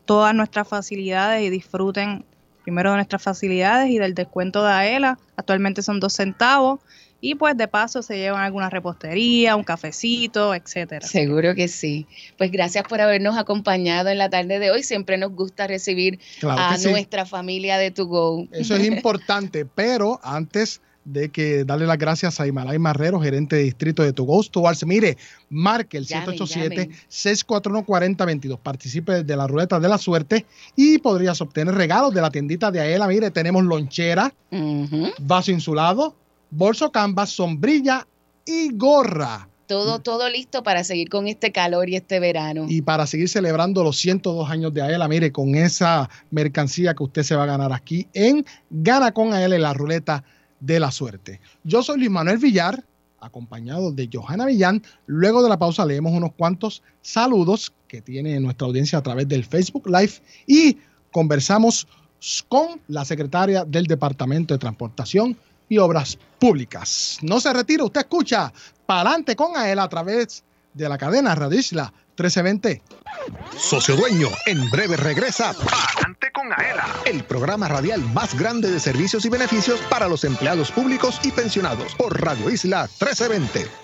todas nuestras facilidades y disfruten primero de nuestras facilidades y del descuento de AELA. Actualmente son dos centavos y pues de paso se llevan alguna repostería, un cafecito, etcétera. Seguro que sí. Pues gracias por habernos acompañado en la tarde de hoy. Siempre nos gusta recibir a nuestra familia de To Go. Eso es importante, pero antes de que darle las gracias a Imalay Marrero, gerente de distrito de To Go Stores. Mire, marque el 787-641-4022. Participe de la ruleta de la suerte y podrías obtener regalos de la tiendita de Aela. Mire, tenemos lonchera, vaso insulado, bolso canvas, sombrilla y gorra. Todo, todo listo para seguir con este calor y este verano. Y para seguir celebrando los 102 años de Aela, mire, con esa mercancía que usted se va a ganar aquí en Gana con Aela la ruleta de la suerte. Yo soy Luis Manuel Villar, acompañado de Johanna Villán. Luego de la pausa leemos unos cuantos saludos que tiene nuestra audiencia a través del Facebook Live y conversamos con la secretaria del Departamento de Transportación, y Obras Públicas. No se retira, usted escucha Palante con él a través de la cadena Radio Isla 1320. Socio Dueño, en breve regresa Palante con Aela, el programa radial más grande de servicios y beneficios para los empleados públicos y pensionados por Radio Isla 1320.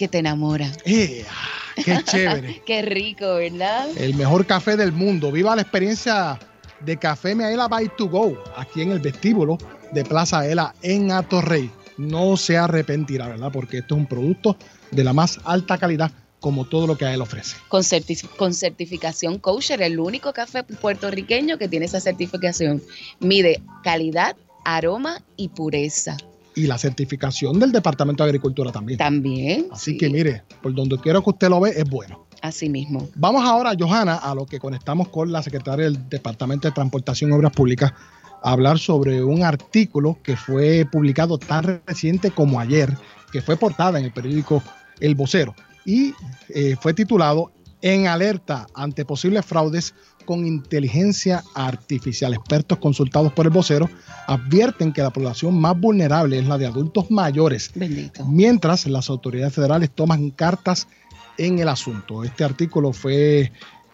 que te enamora. ¡Eh! ¡Qué chévere! Qué rico, ¿verdad? El mejor café del mundo. Viva la experiencia de Café Miaela by to go aquí en el vestíbulo de Plaza Ela en Atorrey. No se arrepentirá, ¿verdad? Porque esto es un producto de la más alta calidad como todo lo que a él ofrece. Con, con certificación kosher, el único café puertorriqueño que tiene esa certificación. Mide calidad, aroma y pureza. Y la certificación del Departamento de Agricultura también. También. Así que mire, por donde quiera que usted lo ve, es bueno. Así mismo. Vamos ahora, Johanna, a lo que conectamos con la secretaria del Departamento de Transportación y Obras Públicas, a hablar sobre un artículo que fue publicado tan reciente como ayer, que fue portada en el periódico El Vocero y eh, fue titulado En alerta ante posibles fraudes con inteligencia artificial. Expertos consultados por el vocero advierten que la población más vulnerable es la de adultos mayores, Bendito. mientras las autoridades federales toman cartas en el asunto. Este artículo fue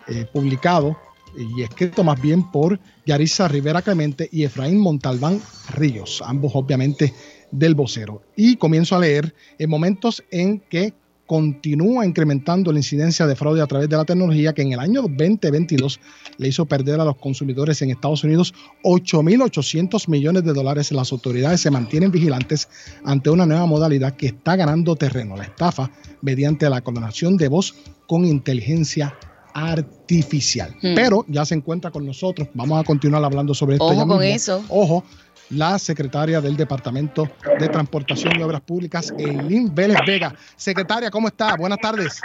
eh, publicado y escrito más bien por Yarisa Rivera Clemente y Efraín Montalbán Ríos, ambos obviamente del vocero. Y comienzo a leer en momentos en que continúa incrementando la incidencia de fraude a través de la tecnología que en el año 2022 le hizo perder a los consumidores en Estados Unidos 8.800 millones de dólares. Las autoridades se mantienen vigilantes ante una nueva modalidad que está ganando terreno, la estafa mediante la clonación de voz con inteligencia artificial. Hmm. Pero ya se encuentra con nosotros. Vamos a continuar hablando sobre esto. Ojo ya con mismo. eso. Ojo, la secretaria del Departamento de Transportación y Obras Públicas, Eileen Vélez Vega. Secretaria, ¿cómo está? Buenas tardes.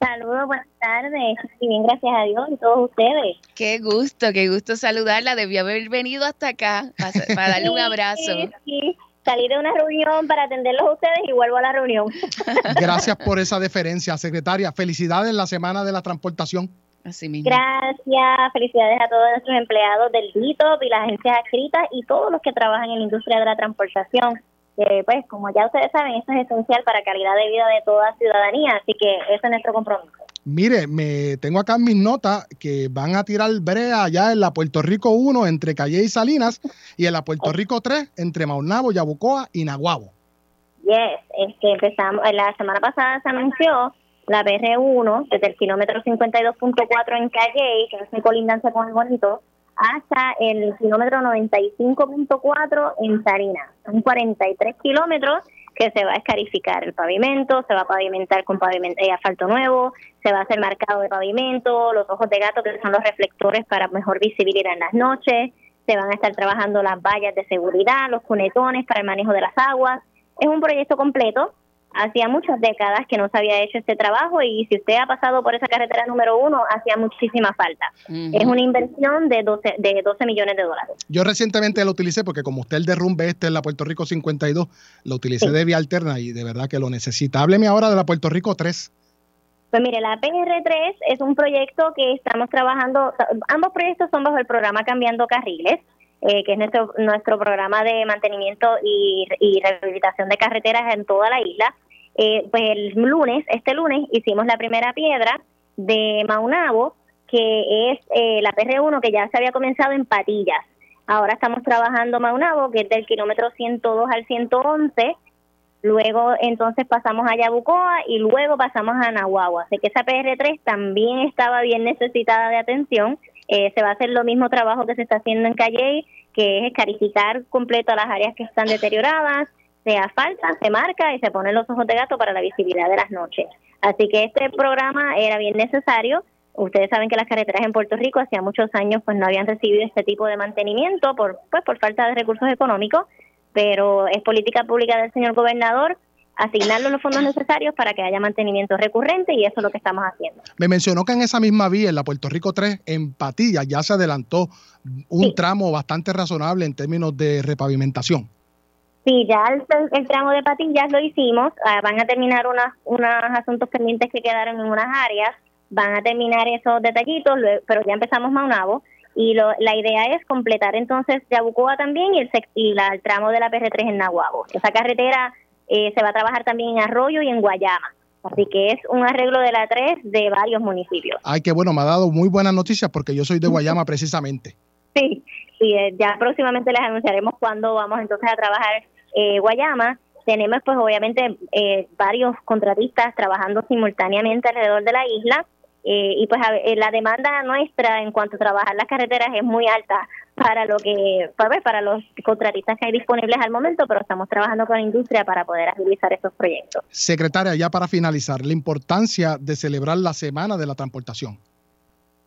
Saludos, buenas tardes. Y bien, gracias a Dios y todos ustedes. Qué gusto, qué gusto saludarla. Debió haber venido hasta acá para, para darle un Sí, abrazo. Sí, sí. Salí de una reunión para atenderlos a ustedes y vuelvo a la reunión. Gracias por esa deferencia, secretaria. Felicidades en la Semana de la Transportación. Así mismo. Gracias, felicidades a todos nuestros empleados del DITOP y las agencias adscritas y todos los que trabajan en la industria de la transportación. Que, pues, como ya ustedes saben, esto es esencial para calidad de vida de toda ciudadanía, así que ese es nuestro compromiso. Mire, me tengo acá en mis notas que van a tirar brea allá en la Puerto Rico 1 entre Calle y Salinas y en la Puerto Rico 3 entre Maunabo, Yabucoa y Naguabo. Yes, es que empezamos, la semana pasada se anunció la PR1 desde el kilómetro 52.4 en Calle, que es mi colindancia con el bonito, hasta el kilómetro 95.4 en Salinas. Son 43 kilómetros que se va a escarificar el pavimento, se va a pavimentar con pavimento, eh, asfalto nuevo, se va a hacer marcado de pavimento, los ojos de gato que son los reflectores para mejor visibilidad en las noches, se van a estar trabajando las vallas de seguridad, los cunetones para el manejo de las aguas. Es un proyecto completo. Hacía muchas décadas que no se había hecho este trabajo y si usted ha pasado por esa carretera número uno, hacía muchísima falta. Es una inversión de 12, de 12 millones de dólares. Yo recientemente lo utilicé porque como usted el derrumbe este en la Puerto Rico 52, lo utilicé Sí. de vía alterna y de verdad que lo necesita. Hábleme ahora de la Puerto Rico 3. Pues mire, la PR3 es un proyecto que estamos trabajando, ambos proyectos son bajo el programa Cambiando Carriles, eh, que es nuestro, nuestro programa de mantenimiento y, rehabilitación de carreteras en toda la isla. Eh, pues el lunes, este lunes, hicimos la primera piedra de Maunabo, que es eh, la PR1 que ya se había comenzado en Patillas. Ahora estamos trabajando Maunabo, que es del kilómetro 102 al 111. Luego entonces pasamos a Yabucoa y luego pasamos a Nahuatl. Así que esa PR3 también estaba bien necesitada de atención. Eh, se va a hacer lo mismo trabajo que se está haciendo en Calle, que es escarificar completo las áreas que están deterioradas, se asfalta, se marca y se ponen los ojos de gato para la visibilidad de las noches. Así que este programa era bien necesario. Ustedes saben que las carreteras en Puerto Rico hacía muchos años pues no habían recibido este tipo de mantenimiento por pues por falta de recursos económicos, pero es política pública del señor gobernador asignarle los fondos necesarios para que haya mantenimiento recurrente y eso es lo que estamos haciendo. Me mencionó que en esa misma vía, en la Puerto Rico 3, en Patilla, ya se adelantó un tramo bastante razonable en términos de repavimentación. Sí, ya el, tramo de Patillas lo hicimos, ah, van a terminar unos asuntos pendientes que quedaron en unas áreas, van a terminar esos detallitos, pero ya empezamos Maunabo y la idea es completar entonces Yabucoa también y el, y el tramo de la PR3 en Nahuabo. Esa carretera eh, se va a trabajar también en Arroyo y en Guayama. Así que es un arreglo de la 3 de varios municipios. Ay, qué bueno, me ha dado muy buenas noticias porque yo soy de Guayama precisamente. Sí, y eh, ya próximamente les anunciaremos cuándo vamos entonces a trabajar eh, Guayama. Tenemos pues obviamente eh, varios contratistas trabajando simultáneamente alrededor de la isla eh, y pues la demanda nuestra en cuanto a trabajar las carreteras es muy alta para lo que para, para los contratistas que hay disponibles al momento, pero estamos trabajando con la industria para poder agilizar estos proyectos. Secretaria, ya para finalizar, la importancia de celebrar la Semana de la Transportación.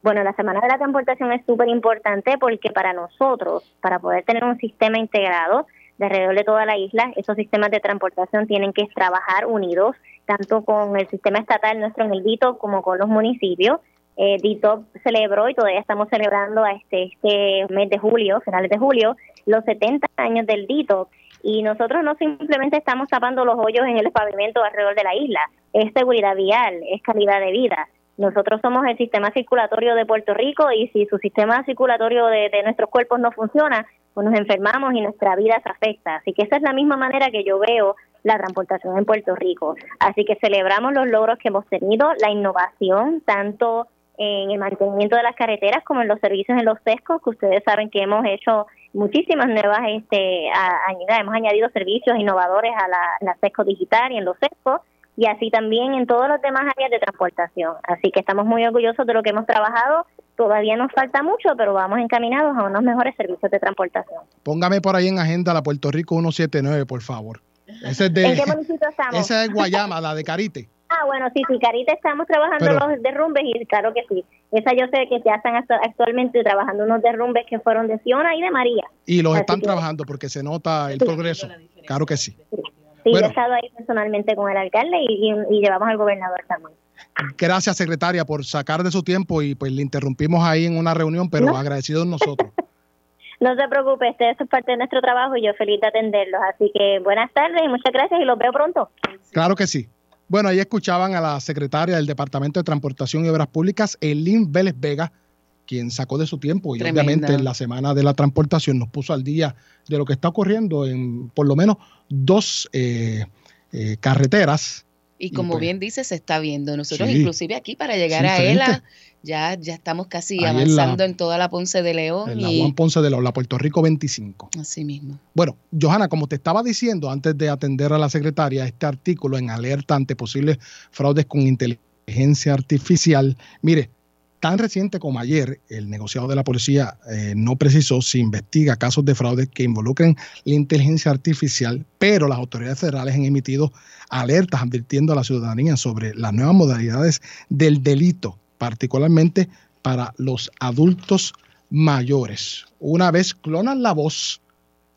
Bueno, la Semana de la Transportación es súper importante porque para nosotros, para poder tener un sistema integrado de alrededor de toda la isla, esos sistemas de transportación tienen que trabajar unidos, tanto con el sistema estatal nuestro en el DITO como con los municipios eh, DITOP celebró y todavía estamos celebrando a este, este mes de julio, finales de julio, los 70 años del DITOP. Y nosotros no simplemente estamos tapando los hoyos en el pavimento alrededor de la isla, es seguridad vial, es calidad de vida. Nosotros somos el sistema circulatorio de Puerto Rico y si su sistema circulatorio de, de nuestros cuerpos no funciona, pues nos enfermamos y nuestra vida se afecta. Así que esa es la misma manera que yo veo la transportación en Puerto Rico. Así que celebramos los logros que hemos tenido, la innovación, tanto en el mantenimiento de las carreteras como en los servicios en los sescos, que ustedes saben que hemos hecho muchísimas nuevas, este, hemos añadido servicios innovadores a la, la sesco digital y en los sescos, y así también en todos los demás áreas de transportación. Así que estamos muy orgullosos de lo que hemos trabajado. Todavía nos falta mucho, pero vamos encaminados a unos mejores servicios de transportación. Póngame por ahí en agenda la Puerto Rico 179, por favor. Ese es de, ¿En qué municipio estamos? Esa es Guayama, la de Carite. Ah, bueno, sí, sí, Carita, estamos trabajando los derrumbes y claro que sí. Esa yo sé que ya están actualmente trabajando unos derrumbes que fueron de Fiona y de María. Y los están trabajando porque se nota el progreso. Claro que sí. Sí, he estado ahí personalmente con el alcalde y, llevamos al gobernador también. Gracias, secretaria, por sacar de su tiempo y pues le interrumpimos ahí en una reunión, pero agradecidos nosotros. no se preocupe, este, es parte de nuestro trabajo y yo feliz de atenderlos. Así que buenas tardes y muchas gracias y los veo pronto. Claro que sí. Bueno, ahí escuchaban a la secretaria del Departamento de Transportación y Obras Públicas, Elin Vélez Vega, quien sacó de su tiempo y obviamente en la semana de la transportación nos puso al día de lo que está ocurriendo en por lo menos dos eh, eh, carreteras. Y como pues bien dice, se está viendo. Nosotros inclusive aquí para llegar a ELA ya, ya estamos casi avanzando en, toda la Ponce de León. En la Juan Ponce de León, la Puerto Rico 25. Así mismo. Bueno, Johanna, como te estaba diciendo antes de atender a la secretaria, este artículo en alerta ante posibles fraudes con inteligencia artificial, mire, tan reciente como ayer, el negociado de la policía eh, no precisó si investiga casos de fraude que involucren la inteligencia artificial, pero las autoridades federales han emitido alertas advirtiendo a la ciudadanía sobre las nuevas modalidades del delito particularmente para los adultos mayores. Una vez clonan la voz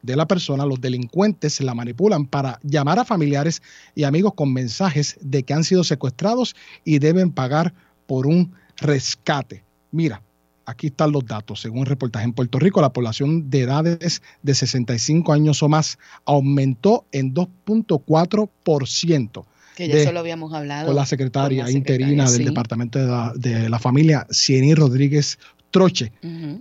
de la persona, los delincuentes la manipulan para llamar a familiares y amigos con mensajes de que han sido secuestrados y deben pagar por un rescate. Mira, aquí están los datos. Según el reportaje en Puerto Rico, la población de edades de 65 años o más aumentó en 2.4%. Que ya eso lo habíamos hablado. Con la secretaria, interina del Departamento de la, Familia, Cieny Rodríguez Troche.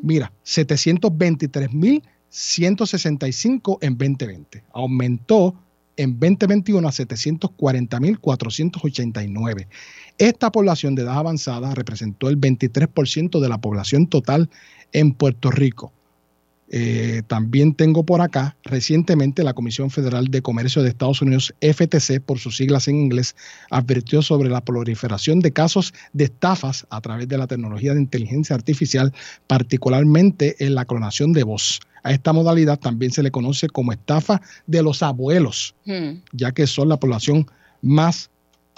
Mira, 723.165 en 2020. Aumentó en 2021 a 740.489. Esta población de edad avanzada representó el 23% de la población total en Puerto Rico. Eh, también tengo por acá, recientemente la Comisión Federal de Comercio de Estados Unidos, FTC, por sus siglas en inglés, advirtió sobre la proliferación de casos de estafas a través de la tecnología de inteligencia artificial, particularmente en la clonación de voz. A esta modalidad también se le conoce como estafa de los abuelos, Hmm. ya que son la población más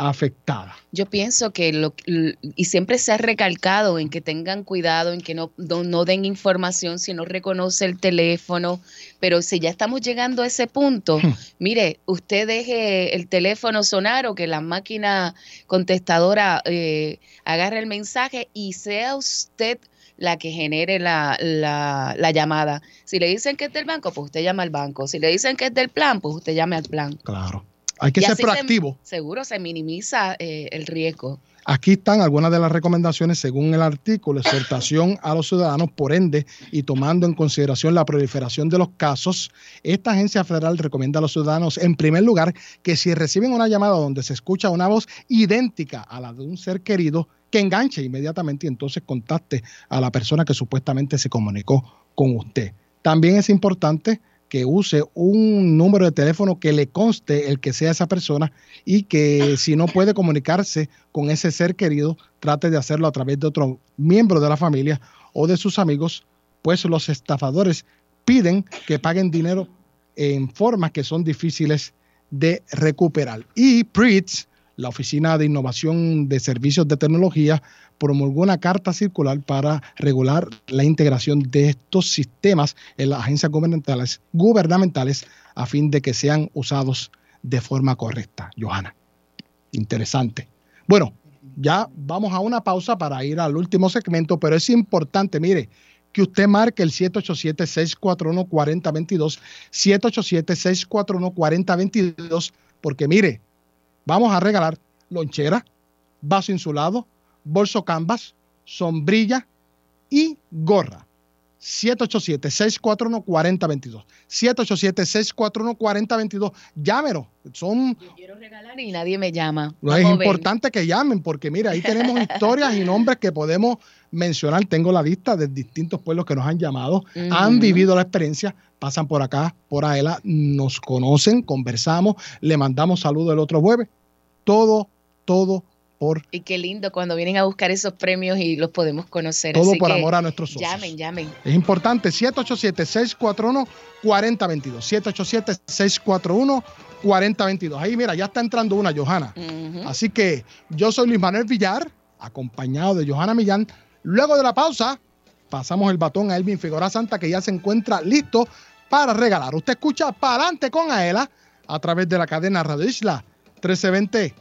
afectada. Yo pienso que lo y siempre se ha recalcado en que tengan cuidado, en que no, no, no den información si no reconoce el teléfono, pero si ya estamos llegando a ese punto, mire, usted deje el teléfono sonar o que la máquina contestadora eh, agarre el mensaje y sea usted la que genere la, la, la llamada. Si le dicen que es del banco, pues usted llama al banco. Si le dicen que es del plan, pues usted llame al plan. Claro. Hay que Y ser se- proactivo. seguro se minimiza eh, el riesgo. Aquí están algunas de las recomendaciones según el artículo, exhortación a los ciudadanos, por ende, y tomando en consideración la proliferación de los casos, esta agencia federal recomienda a los ciudadanos, en primer lugar, que si reciben una llamada donde se escucha una voz idéntica a la de un ser querido, que enganche inmediatamente y entonces contacte a la persona que supuestamente se comunicó con usted. También es importante que use un número de teléfono que le conste el que sea esa persona y que si no puede comunicarse con ese ser querido, trate de hacerlo a través de otro miembro de la familia o de sus amigos, pues los estafadores piden que paguen dinero en formas que son difíciles de recuperar. Y PRITS, la Oficina de Innovación de Servicios de Tecnología, promulgó una carta circular para regular la integración de estos sistemas en las agencias gubernamentales, gubernamentales a fin de que sean usados de forma correcta. Johanna, interesante. Bueno, ya vamos a una pausa para ir al último segmento, pero es importante, mire, que usted marque el 787-641-4022, 787-641-4022, porque mire, vamos a regalar lonchera, vaso insulado, bolso canvas, sombrilla y gorra. 787-641-4022. 787-641-4022. Llámelo. Son, Quiero regalar y nadie me llama. no es importante que llamen porque mira, ahí tenemos historias y nombres que podemos mencionar. Tengo la lista de distintos pueblos que nos han llamado, han vivido la experiencia, pasan por acá, por Aela, nos conocen, conversamos, le mandamos saludos el otro jueves. Todo, todo por Y qué lindo cuando vienen a buscar esos premios y los podemos conocer. Todo Así por que amor a nuestros socios. Llamen, llamen. Es importante, 787-641-4022. 787-641-4022. Ahí, mira, ya está entrando una, Johanna. Así que yo soy Luis Manuel Villar, acompañado de Johanna Millán. Luego de la pausa, pasamos el batón a Elvin Figueroa Santa, que ya se encuentra listo para regalar. Usted escucha para adelante con Aela a través de la cadena Radio Isla 1320.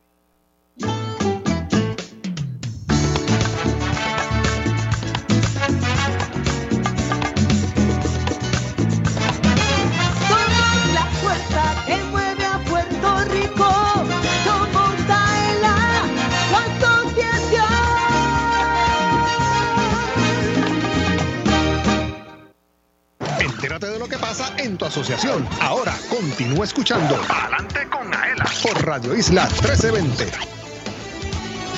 Asociación. Entérate de lo que pasa en tu asociación. Ahora continúa escuchando Adelante con Aela por Radio Isla 1320.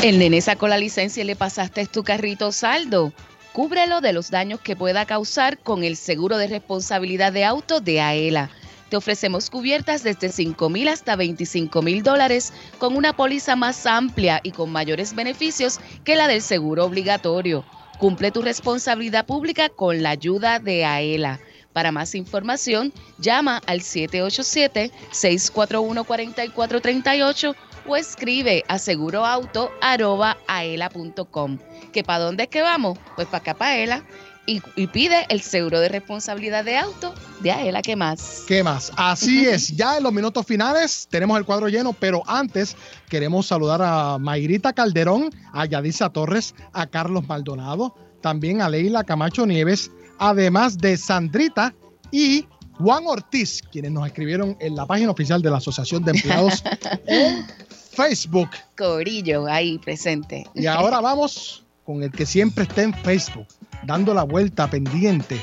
El nene sacó la licencia y le pasaste tu carrito saldo. Cúbrelo de los daños que pueda causar con el seguro de responsabilidad de auto de AELA. Te ofrecemos cubiertas desde 5 mil hasta 25 mil dólares con una póliza más amplia y con mayores beneficios que la del seguro obligatorio. Cumple tu responsabilidad pública con la ayuda de AELA. Para más información, llama al 787-641-4438 o escribe a seguroauto.aela.com. ¿Que para dónde es que vamos? Pues para acá, para AELA. Y, y pide el seguro de responsabilidad de auto de AELA. ¿Qué más? ¿Qué más? Así es, ya en los minutos finales tenemos el cuadro lleno, pero antes queremos saludar a Mayrita Calderón, a Yadisa Torres, a Carlos Maldonado, también a Leila Camacho Nieves, además de Sandrita y Juan Ortiz, quienes nos escribieron en la página oficial de la Asociación de Empleados en Facebook. Corillo ahí presente. Y ahora vamos con el que siempre está en Facebook, dando la vuelta pendiente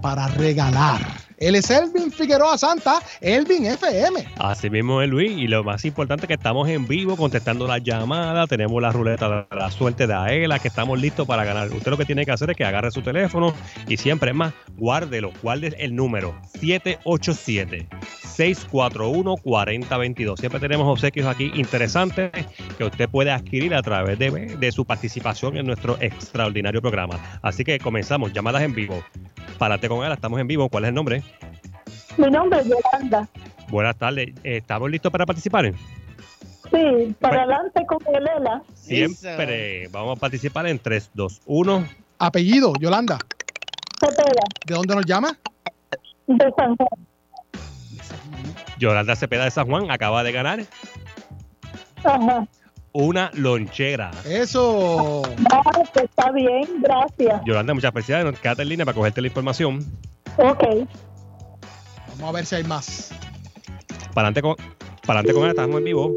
para regalar. Él es Elvin Figueroa Santa, Elvin FM. Así mismo es Luis, y lo más importante es que estamos en vivo contestando las llamadas, tenemos la ruleta de la suerte de Aela, que estamos listos para ganar. Usted lo que tiene que hacer es que agarre su teléfono y siempre es más, guárdelo, guarde el número 787-641-4022. Siempre tenemos obsequios aquí interesantes que usted puede adquirir a través de, de su participación en nuestro extraordinario programa. Así que comenzamos, llamadas en vivo. Párate con él, estamos en vivo. ¿Cuál es el nombre? Mi nombre es Yolanda. Buenas tardes. ¿Estamos listos para participar? Sí, para adelante con Elela. Siempre. Vamos a participar en 3, 2, 1. Apellido, Yolanda. Cepeda. ¿De dónde nos llama? De San Juan. Yolanda Cepeda de San Juan acaba de ganar Ajá. una lonchera. Eso. Ah, pues está bien, gracias. Yolanda, muchas felicidades. Quédate en línea para cogerte la información. Ok. Vamos a ver si hay más. Para adelante con, para adelante con él, estamos en vivo.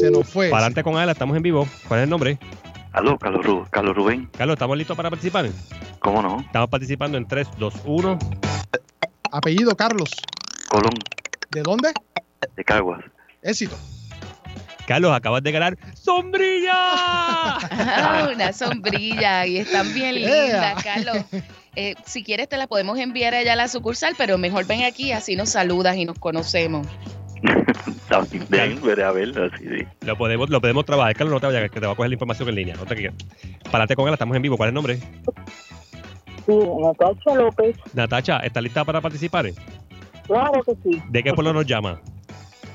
Se nos fue. Para adelante con él, estamos en vivo. ¿Cuál es el nombre? Aló, Carlos, Ru- Carlos Rubén. Carlos, ¿estamos listos para participar? ¿Cómo no? Estamos participando en 3, 2, 1. Apellido, Carlos. Colón, ¿De dónde? de Caguas. Éxito. Carlos, acabas de ganar ¡Sombrilla! Ah, una sombrilla y están bien lindas, Carlos. Eh, si quieres te la podemos enviar allá a la sucursal, pero mejor ven aquí, así nos saludas y nos conocemos. También veré a verlo, sí. Lo podemos, lo podemos trabajar. Carlos, no te vayas, que te va a coger la información en línea. No te adelante con él, estamos en vivo. ¿Cuál es el nombre? Sí, Natacha López. Natacha, ¿estás lista para participar? Claro que sí. ¿De qué pueblo nos llama?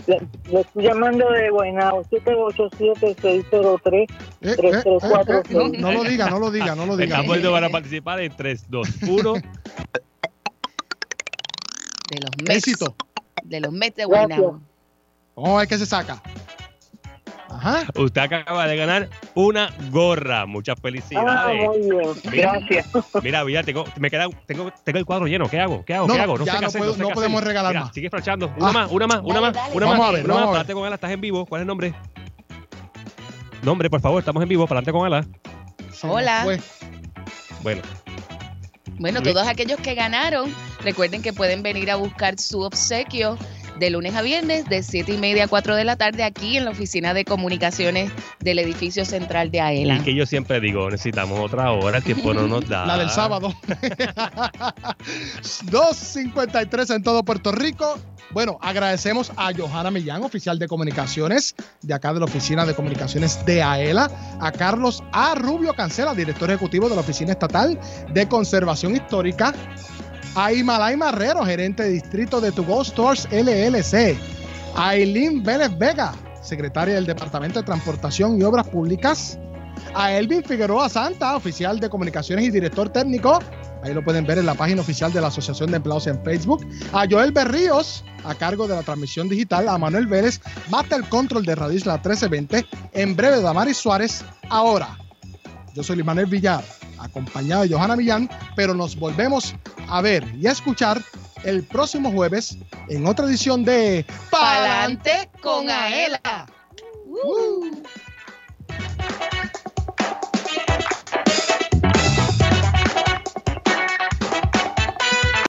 Le, le estoy llamando de Guaynabo, 787-603-3346. Eh, No, no lo diga, no lo diga, no lo diga. Estamos listos para participar en 3, 2, 1. De los Mets. Éxito. De los Mets de Guaynabo. Vamos a ver qué se saca. Ajá. Usted acaba de ganar una gorra. Muchas Ah, felicidades. muy bien. Mira, Gracias. Mira, mira, tengo, me queda, tengo, tengo el cuadro lleno. ¿Qué hago? ¿Qué hago? No, ¿Qué hago? ya sé qué no hacer, puedo- sé no qué podemos hacer. regalar Mira, más. Sigue flashando. Una Ah. más, una más, una más, una Vamos más. a ver, una vamos más. a ver. Párate con ella, estás en vivo. ¿Cuál es el nombre? Nombre, por favor, estamos en vivo. Para adelante con ella. Hola. Bueno, Bueno, Luis. todos aquellos que ganaron, recuerden que pueden venir a buscar su obsequio de lunes a viernes de 7 y media a 4 de la tarde aquí en la oficina de comunicaciones del edificio central de AELA. Y que yo siempre digo, necesitamos otra hora, el tiempo no nos da. La del sábado. 2.53 en todo Puerto Rico. Bueno, agradecemos a Johanna Millán, oficial de comunicaciones de acá de la Oficina de Comunicaciones de AELA, a Carlos A. Rubio Cancela, director ejecutivo de la Oficina Estatal de Conservación Histórica, a Imalay Marrero, gerente de distrito de Tugo Stores LLC, a Eileen Vélez Vega, secretaria del Departamento de Transportación y Obras Públicas, a Elvin Figueroa Santa, oficial de comunicaciones y director técnico, ahí lo pueden ver en la página oficial de la Asociación de Empleados en Facebook, a Joel Berríos, a cargo de la transmisión digital, a Manuel Vélez, Master Control de Radio Isla 1320, en breve Damaris Suárez, ahora. Yo soy Luis Villar, acompañado de Johanna Millán, pero nos volvemos a ver y a escuchar el próximo jueves en otra edición de Palante con Aela. Uh.